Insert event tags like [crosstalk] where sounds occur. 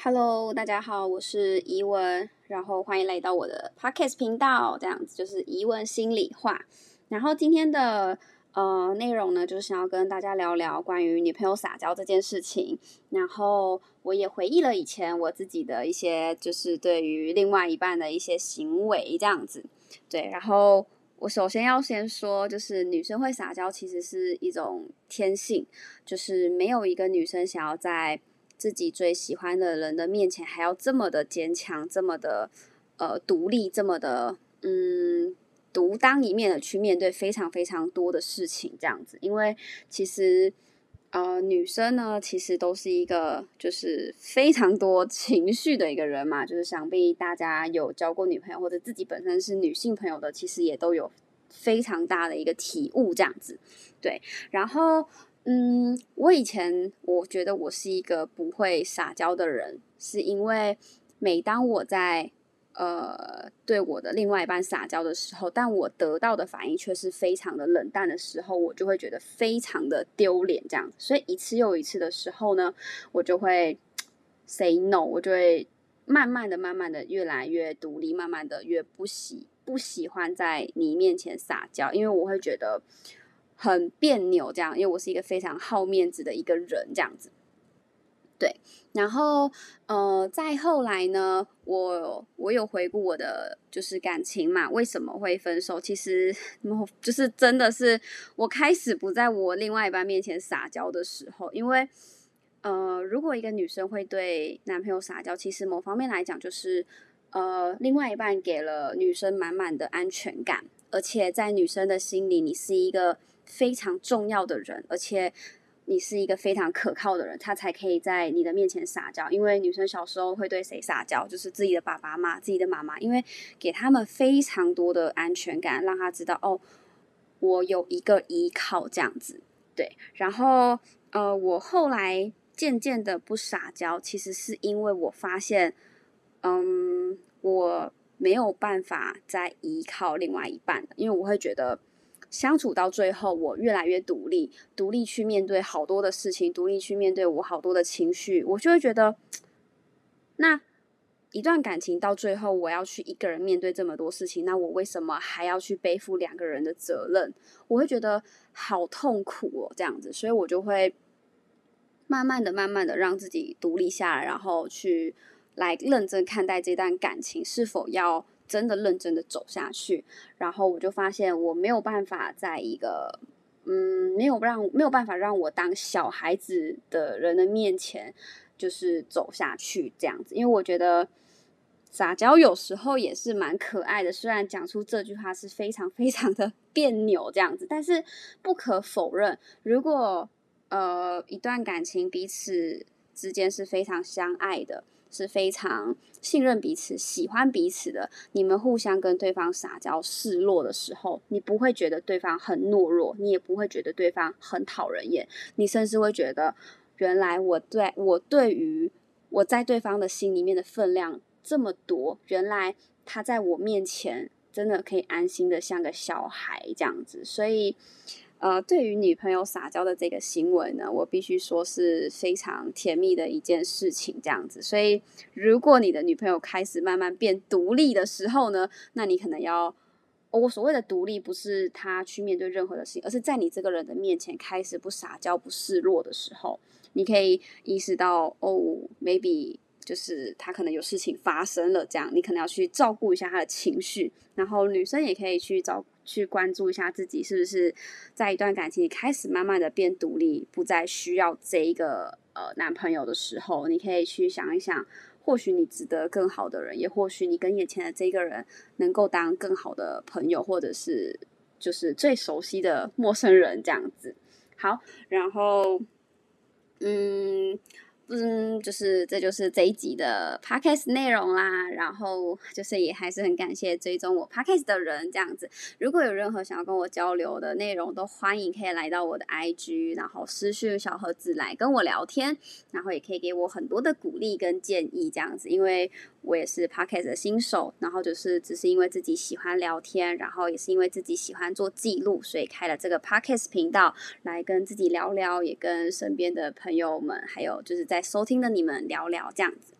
Hello，大家好，我是怡文，然后欢迎来到我的 Podcast 频道，这样子就是怡文心里话。然后今天的呃内容呢，就是想要跟大家聊聊关于女朋友撒娇这件事情。然后我也回忆了以前我自己的一些，就是对于另外一半的一些行为这样子。对，然后我首先要先说，就是女生会撒娇其实是一种天性，就是没有一个女生想要在自己最喜欢的人的面前，还要这么的坚强，这么的呃独立，这么的嗯独当一面的去面对非常非常多的事情，这样子。因为其实呃女生呢，其实都是一个就是非常多情绪的一个人嘛，就是想必大家有交过女朋友或者自己本身是女性朋友的，其实也都有非常大的一个体悟，这样子。对，然后。嗯，我以前我觉得我是一个不会撒娇的人，是因为每当我在呃对我的另外一半撒娇的时候，但我得到的反应却是非常的冷淡的时候，我就会觉得非常的丢脸这样。所以一次又一次的时候呢，我就会 say no，我就会慢慢的、慢慢的越来越独立，慢慢的越不喜不喜欢在你面前撒娇，因为我会觉得。很别扭，这样，因为我是一个非常好面子的一个人，这样子。对，然后，呃，再后来呢，我我有回顾我的就是感情嘛，为什么会分手？其实，就是真的是我开始不在我另外一半面前撒娇的时候，因为，呃，如果一个女生会对男朋友撒娇，其实某方面来讲，就是呃，另外一半给了女生满满的安全感，而且在女生的心里，你是一个。非常重要的人，而且你是一个非常可靠的人，她才可以在你的面前撒娇。因为女生小时候会对谁撒娇，就是自己的爸爸妈妈、自己的妈妈，因为给他们非常多的安全感，让他知道哦，我有一个依靠这样子。对，然后呃，我后来渐渐的不撒娇，其实是因为我发现，嗯，我没有办法再依靠另外一半，因为我会觉得。相处到最后，我越来越独立，独立去面对好多的事情，独立去面对我好多的情绪，我就会觉得，那一段感情到最后，我要去一个人面对这么多事情，那我为什么还要去背负两个人的责任？我会觉得好痛苦哦，这样子，所以我就会慢慢的、慢慢的让自己独立下来，然后去来认真看待这段感情是否要。真的认真的走下去，然后我就发现我没有办法在一个嗯没有让没有办法让我当小孩子的人的面前就是走下去这样子，因为我觉得撒娇有时候也是蛮可爱的，虽然讲出这句话是非常非常的 [laughs] 别扭这样子，但是不可否认，如果呃一段感情彼此之间是非常相爱的。是非常信任彼此、喜欢彼此的。你们互相跟对方撒娇示弱的时候，你不会觉得对方很懦弱，你也不会觉得对方很讨人厌，你甚至会觉得，原来我对我对于我在对方的心里面的分量这么多，原来他在我面前真的可以安心的像个小孩这样子，所以。呃，对于女朋友撒娇的这个行为呢，我必须说是非常甜蜜的一件事情，这样子。所以，如果你的女朋友开始慢慢变独立的时候呢，那你可能要，我所谓的独立，不是她去面对任何的事情，而是在你这个人的面前开始不撒娇、不示弱的时候，你可以意识到，哦，maybe 就是他可能有事情发生了，这样你可能要去照顾一下他的情绪，然后女生也可以去照。去关注一下自己是不是在一段感情里开始慢慢的变独立，不再需要这一个呃男朋友的时候，你可以去想一想，或许你值得更好的人，也或许你跟眼前的这个人能够当更好的朋友，或者是就是最熟悉的陌生人这样子。好，然后嗯。嗯，就是这就是这一集的 podcast 内容啦。然后就是也还是很感谢追踪我 podcast 的人这样子。如果有任何想要跟我交流的内容，都欢迎可以来到我的 IG，然后私讯小盒子来跟我聊天，然后也可以给我很多的鼓励跟建议这样子。因为我也是 podcast 的新手，然后就是只是因为自己喜欢聊天，然后也是因为自己喜欢做记录，所以开了这个 podcast 频道来跟自己聊聊，也跟身边的朋友们，还有就是在在。收听的你们聊聊这样子，